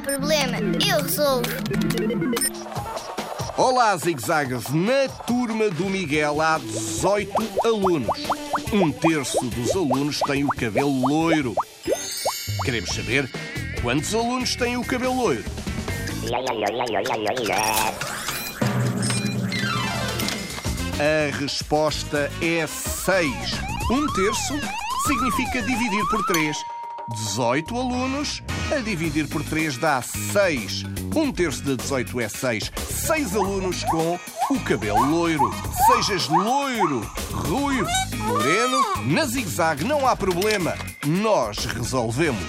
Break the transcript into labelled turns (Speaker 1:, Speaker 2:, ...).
Speaker 1: problema, eu resolvo.
Speaker 2: Olá, zigzags! Na turma do Miguel há 18 alunos. Um terço dos alunos tem o cabelo loiro. Queremos saber quantos alunos têm o cabelo loiro? A resposta é 6. Um terço significa dividir por 3. 18 alunos a dividir por 3 dá 6. Um terço de 18 é 6. 6 alunos com o cabelo loiro. Sejas loiro, ruivo, moreno, na zigue-zague não há problema. Nós resolvemos.